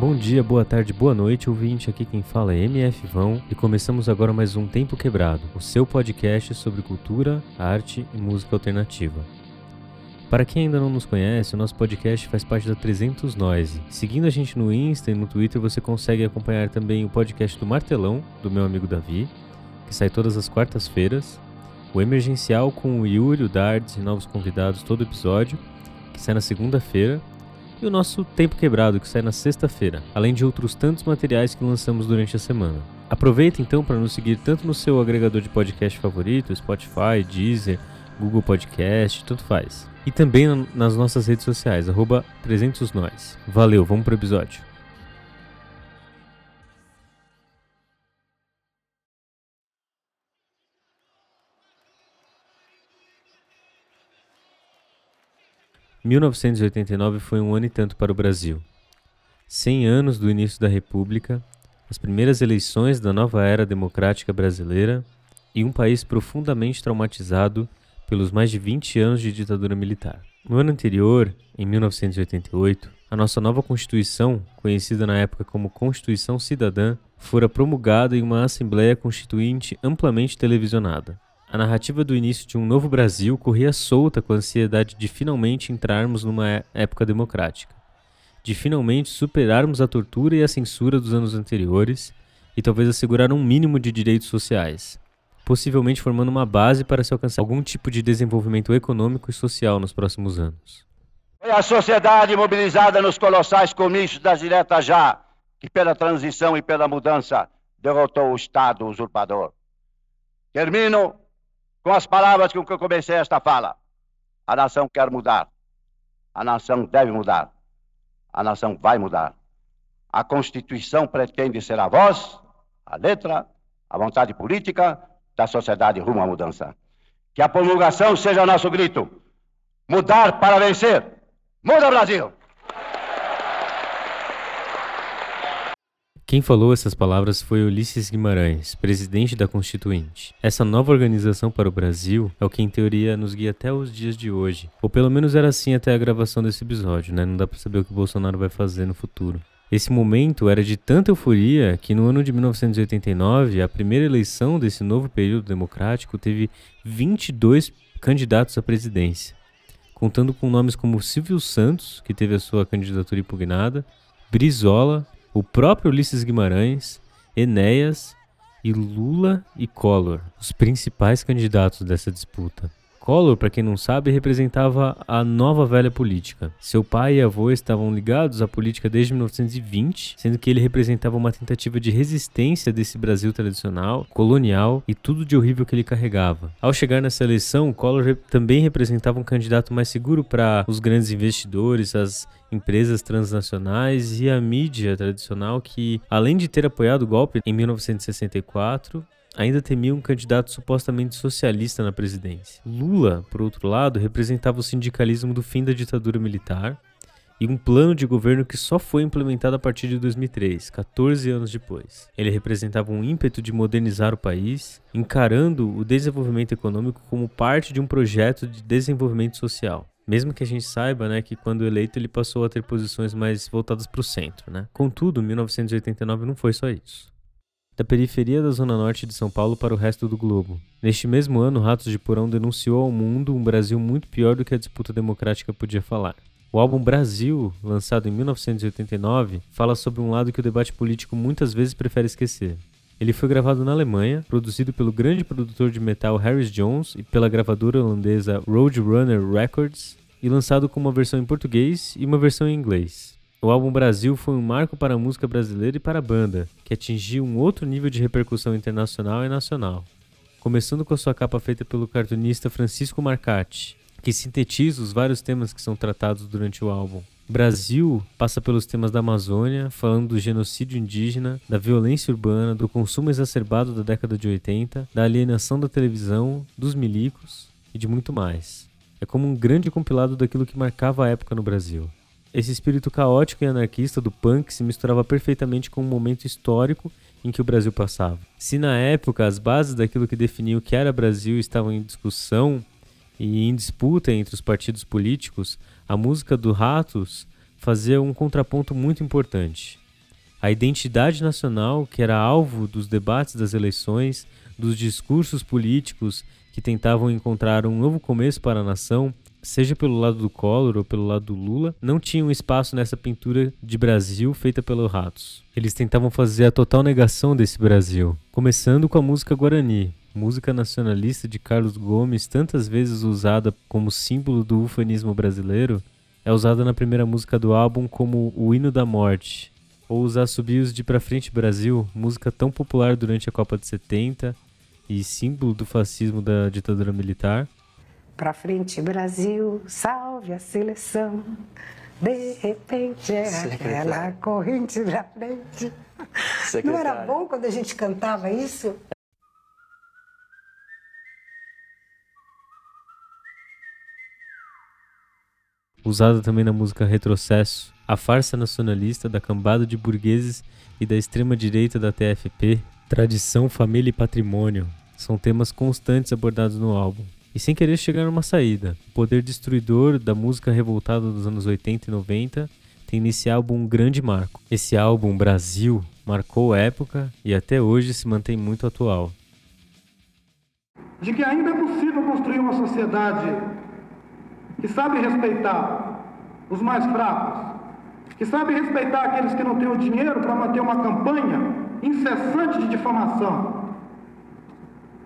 Bom dia, boa tarde, boa noite, ouvinte. Aqui quem fala é MF Vão e começamos agora mais um Tempo Quebrado, o seu podcast sobre cultura, arte e música alternativa. Para quem ainda não nos conhece, o nosso podcast faz parte da 300 Noise. Seguindo a gente no Insta e no Twitter, você consegue acompanhar também o podcast do Martelão, do meu amigo Davi, que sai todas as quartas-feiras, o Emergencial com o Yuri, o Dards e novos convidados todo episódio, que sai na segunda-feira, e o nosso Tempo Quebrado, que sai na sexta-feira, além de outros tantos materiais que lançamos durante a semana. Aproveita então para nos seguir tanto no seu agregador de podcast favorito, Spotify, Deezer, Google Podcast, tudo faz. E também nas nossas redes sociais, arroba 300nós. Valeu, vamos pro episódio. ...1989 foi um ano e tanto para o Brasil. 100 anos do início da República, as primeiras eleições da nova era democrática brasileira e um país profundamente traumatizado pelos mais de 20 anos de ditadura militar. No ano anterior, em 1988, a nossa nova Constituição, conhecida na época como Constituição Cidadã, fora promulgada em uma Assembleia Constituinte amplamente televisionada. A narrativa do início de um novo Brasil corria solta com a ansiedade de finalmente entrarmos numa é, época democrática, de finalmente superarmos a tortura e a censura dos anos anteriores e talvez assegurar um mínimo de direitos sociais, possivelmente formando uma base para se alcançar algum tipo de desenvolvimento econômico e social nos próximos anos. Foi a sociedade mobilizada nos colossais comícios das diretas já, que pela transição e pela mudança derrotou o Estado usurpador. Termino com as palavras com que eu comecei esta fala. A nação quer mudar. A nação deve mudar. A nação vai mudar. A Constituição pretende ser a voz, a letra, a vontade política da sociedade rumo à mudança. Que a promulgação seja nosso grito. Mudar para vencer. Muda, Brasil! Quem falou essas palavras foi Ulisses Guimarães, presidente da Constituinte. Essa nova organização para o Brasil é o que em teoria nos guia até os dias de hoje. Ou pelo menos era assim até a gravação desse episódio, né? Não dá para saber o que o Bolsonaro vai fazer no futuro. Esse momento era de tanta euforia que no ano de 1989, a primeira eleição desse novo período democrático teve 22 candidatos à presidência, contando com nomes como Silvio Santos, que teve a sua candidatura impugnada, Brizola, o próprio Ulisses Guimarães, Enéas e Lula e Collor, os principais candidatos dessa disputa. Collor, para quem não sabe, representava a nova velha política. Seu pai e avô estavam ligados à política desde 1920, sendo que ele representava uma tentativa de resistência desse Brasil tradicional, colonial e tudo de horrível que ele carregava. Ao chegar nessa eleição, Collor também representava um candidato mais seguro para os grandes investidores, as empresas transnacionais e a mídia tradicional que, além de ter apoiado o golpe em 1964, ainda temia um candidato supostamente socialista na presidência. Lula, por outro lado, representava o sindicalismo do fim da ditadura militar e um plano de governo que só foi implementado a partir de 2003, 14 anos depois. Ele representava um ímpeto de modernizar o país, encarando o desenvolvimento econômico como parte de um projeto de desenvolvimento social. Mesmo que a gente saiba né, que quando eleito ele passou a ter posições mais voltadas para o centro. Né? Contudo, 1989 não foi só isso da periferia da zona norte de São Paulo para o resto do globo. Neste mesmo ano, Ratos de Porão denunciou ao mundo um Brasil muito pior do que a disputa democrática podia falar. O álbum Brasil, lançado em 1989, fala sobre um lado que o debate político muitas vezes prefere esquecer. Ele foi gravado na Alemanha, produzido pelo grande produtor de metal Harris Jones e pela gravadora holandesa Roadrunner Records, e lançado com uma versão em português e uma versão em inglês. O álbum Brasil foi um marco para a música brasileira e para a banda, que atingiu um outro nível de repercussão internacional e nacional. Começando com a sua capa feita pelo cartunista Francisco Marcati, que sintetiza os vários temas que são tratados durante o álbum. Brasil passa pelos temas da Amazônia, falando do genocídio indígena, da violência urbana, do consumo exacerbado da década de 80, da alienação da televisão, dos milicos e de muito mais. É como um grande compilado daquilo que marcava a época no Brasil. Esse espírito caótico e anarquista do punk se misturava perfeitamente com o momento histórico em que o Brasil passava. Se na época as bases daquilo que definia o que era Brasil estavam em discussão e em disputa entre os partidos políticos, a música do Ratos fazia um contraponto muito importante. A identidade nacional, que era alvo dos debates das eleições, dos discursos políticos que tentavam encontrar um novo começo para a nação, seja pelo lado do Collor ou pelo lado do Lula, não tinham espaço nessa pintura de Brasil feita pelo Ratos. Eles tentavam fazer a total negação desse Brasil, começando com a música Guarani, música nacionalista de Carlos Gomes, tantas vezes usada como símbolo do ufanismo brasileiro, é usada na primeira música do álbum como o hino da morte, ou os assobios de Pra Frente Brasil, música tão popular durante a Copa de 70 e símbolo do fascismo da ditadura militar. Pra frente Brasil, salve a seleção. De repente é aquela corrente pra frente. Secretária. Não era bom quando a gente cantava isso? usada também na música Retrocesso, a farsa nacionalista da cambada de burgueses e da extrema-direita da TFP, tradição, família e patrimônio, são temas constantes abordados no álbum. E sem querer chegar numa saída, o poder destruidor da música revoltada dos anos 80 e 90 tem nesse álbum um grande marco. Esse álbum, Brasil, marcou época e até hoje se mantém muito atual. De que ainda é possível construir uma sociedade que sabe respeitar os mais fracos, que sabe respeitar aqueles que não têm o dinheiro para manter uma campanha incessante de difamação,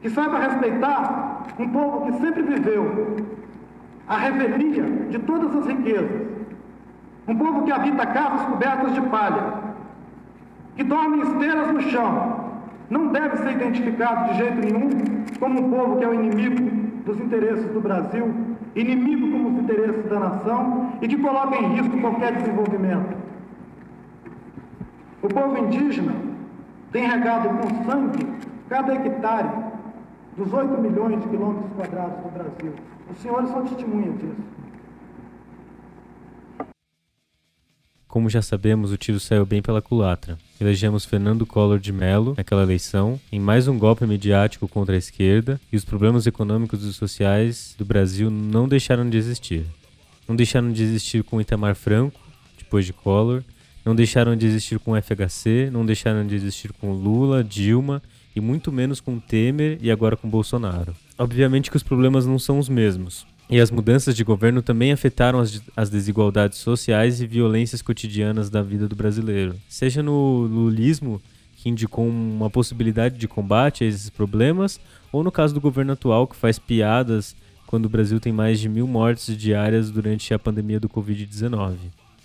que saiba respeitar um povo que sempre viveu a revelia de todas as riquezas, um povo que habita casas cobertas de palha, que dorme em esteiras no chão, não deve ser identificado de jeito nenhum como um povo que é o inimigo dos interesses do Brasil, inimigo como os interesses da nação e que coloca em risco qualquer desenvolvimento. O povo indígena tem regado com sangue cada hectare dos 8 milhões de quilômetros quadrados do Brasil. Os senhores são testemunhas disso. Como já sabemos, o tiro saiu bem pela culatra. Elegemos Fernando Collor de Mello naquela eleição, em mais um golpe midiático contra a esquerda, e os problemas econômicos e sociais do Brasil não deixaram de existir. Não deixaram de existir com Itamar Franco, depois de Collor, não deixaram de existir com o FHC, não deixaram de existir com Lula, Dilma e muito menos com Temer e agora com Bolsonaro. Obviamente que os problemas não são os mesmos, e as mudanças de governo também afetaram as, as, desigualdades sociais e violências cotidianas da vida do brasileiro. Seja no lulismo, que indicou uma possibilidade de combate a esses problemas, ou no caso do governo atual, que faz piadas quando o Brasil tem mais de mil mortes diárias durante a pandemia do Covid-19.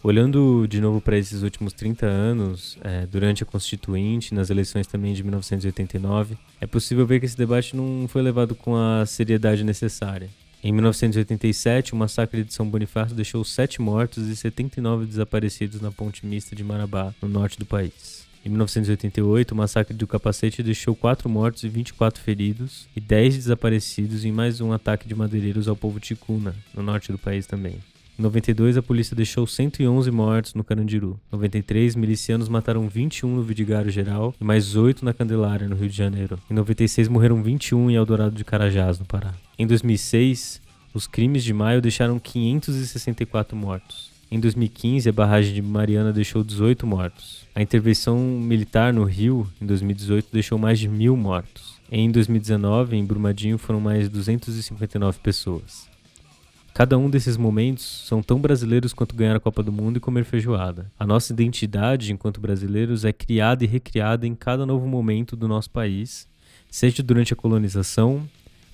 Olhando de novo para esses últimos 30 anos, é, durante a Constituinte, nas eleições também de 1989, é possível ver que esse debate não foi levado com a seriedade necessária. Em 1987, o massacre de São Bonifácio deixou sete mortos e 79 desaparecidos na ponte mista de Marabá, no norte do país. Em 1988, o massacre do Capacete deixou quatro mortos e 24 feridos e 10 desaparecidos em mais um ataque de madeireiros ao povo ticuna, no norte do país também. Em 92, a polícia deixou 111 mortos no Carandiru. Em 93, milicianos mataram 21 no Vidigário Geral e mais 8 na Candelária, no Rio de Janeiro. Em 96, morreram 21 em Eldorado de Carajás, no Pará. Em 2006, os crimes de maio deixaram 564 mortos. Em 2015, a barragem de Mariana deixou 18 mortos. A intervenção militar no Rio, em 2018, deixou mais de mil mortos. Em 2019, em Brumadinho, foram mais 259 pessoas. Cada um desses momentos são tão brasileiros quanto ganhar a Copa do Mundo e comer feijoada. A nossa identidade enquanto brasileiros é criada e recriada em cada novo momento do nosso país, seja durante a colonização,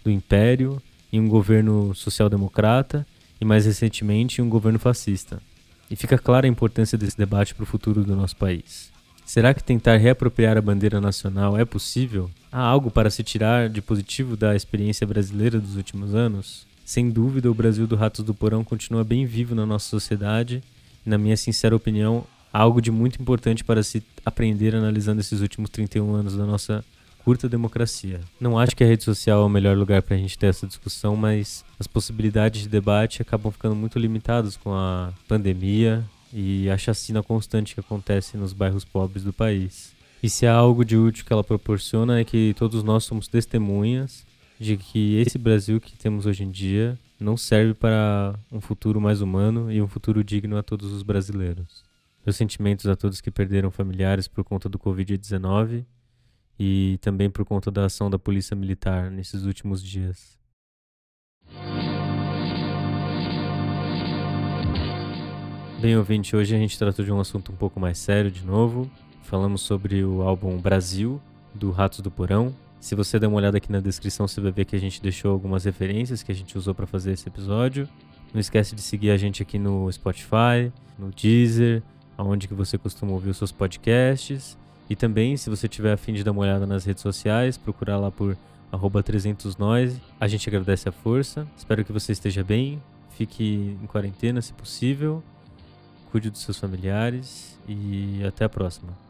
do império, em um governo social-democrata e mais recentemente em um governo fascista. E fica clara a importância desse debate para o futuro do nosso país. Será que tentar reapropriar a bandeira nacional é possível? Há algo para se tirar de positivo da experiência brasileira dos últimos anos? Sem dúvida, o Brasil do Ratos do Porão continua bem vivo na nossa sociedade e, na minha sincera opinião, algo de muito importante para se aprender analisando esses últimos 31 anos da nossa curta democracia. Não acho que a rede social é o melhor lugar para a gente ter essa discussão, mas as possibilidades de debate acabam ficando muito limitadas com a pandemia e a chacina constante que acontece nos bairros pobres do país. E se há algo de útil que ela proporciona é que todos nós somos testemunhas de que esse Brasil que temos hoje em dia não serve para um futuro mais humano e um futuro digno a todos os brasileiros. Meus sentimentos a todos que perderam familiares por conta do Covid-19 e também por conta da ação da Polícia Militar nesses últimos dias. Bem, ouvinte, hoje a gente tratou de um assunto um pouco mais sério de novo. Falamos sobre o álbum Brasil, do Ratos do Porão. Se você der uma olhada aqui na descrição, você vai ver que a gente deixou algumas referências que a gente usou para fazer esse episódio. Não esquece de seguir a gente aqui no Spotify, no Deezer, aonde que você costuma ouvir os seus podcasts. E também, se você tiver a fim de dar uma olhada nas redes sociais, procurar lá por arroba 300noise. A gente agradece a força. Espero que você esteja bem. Fique em quarentena, se possível. Cuide dos seus familiares. E até a próxima.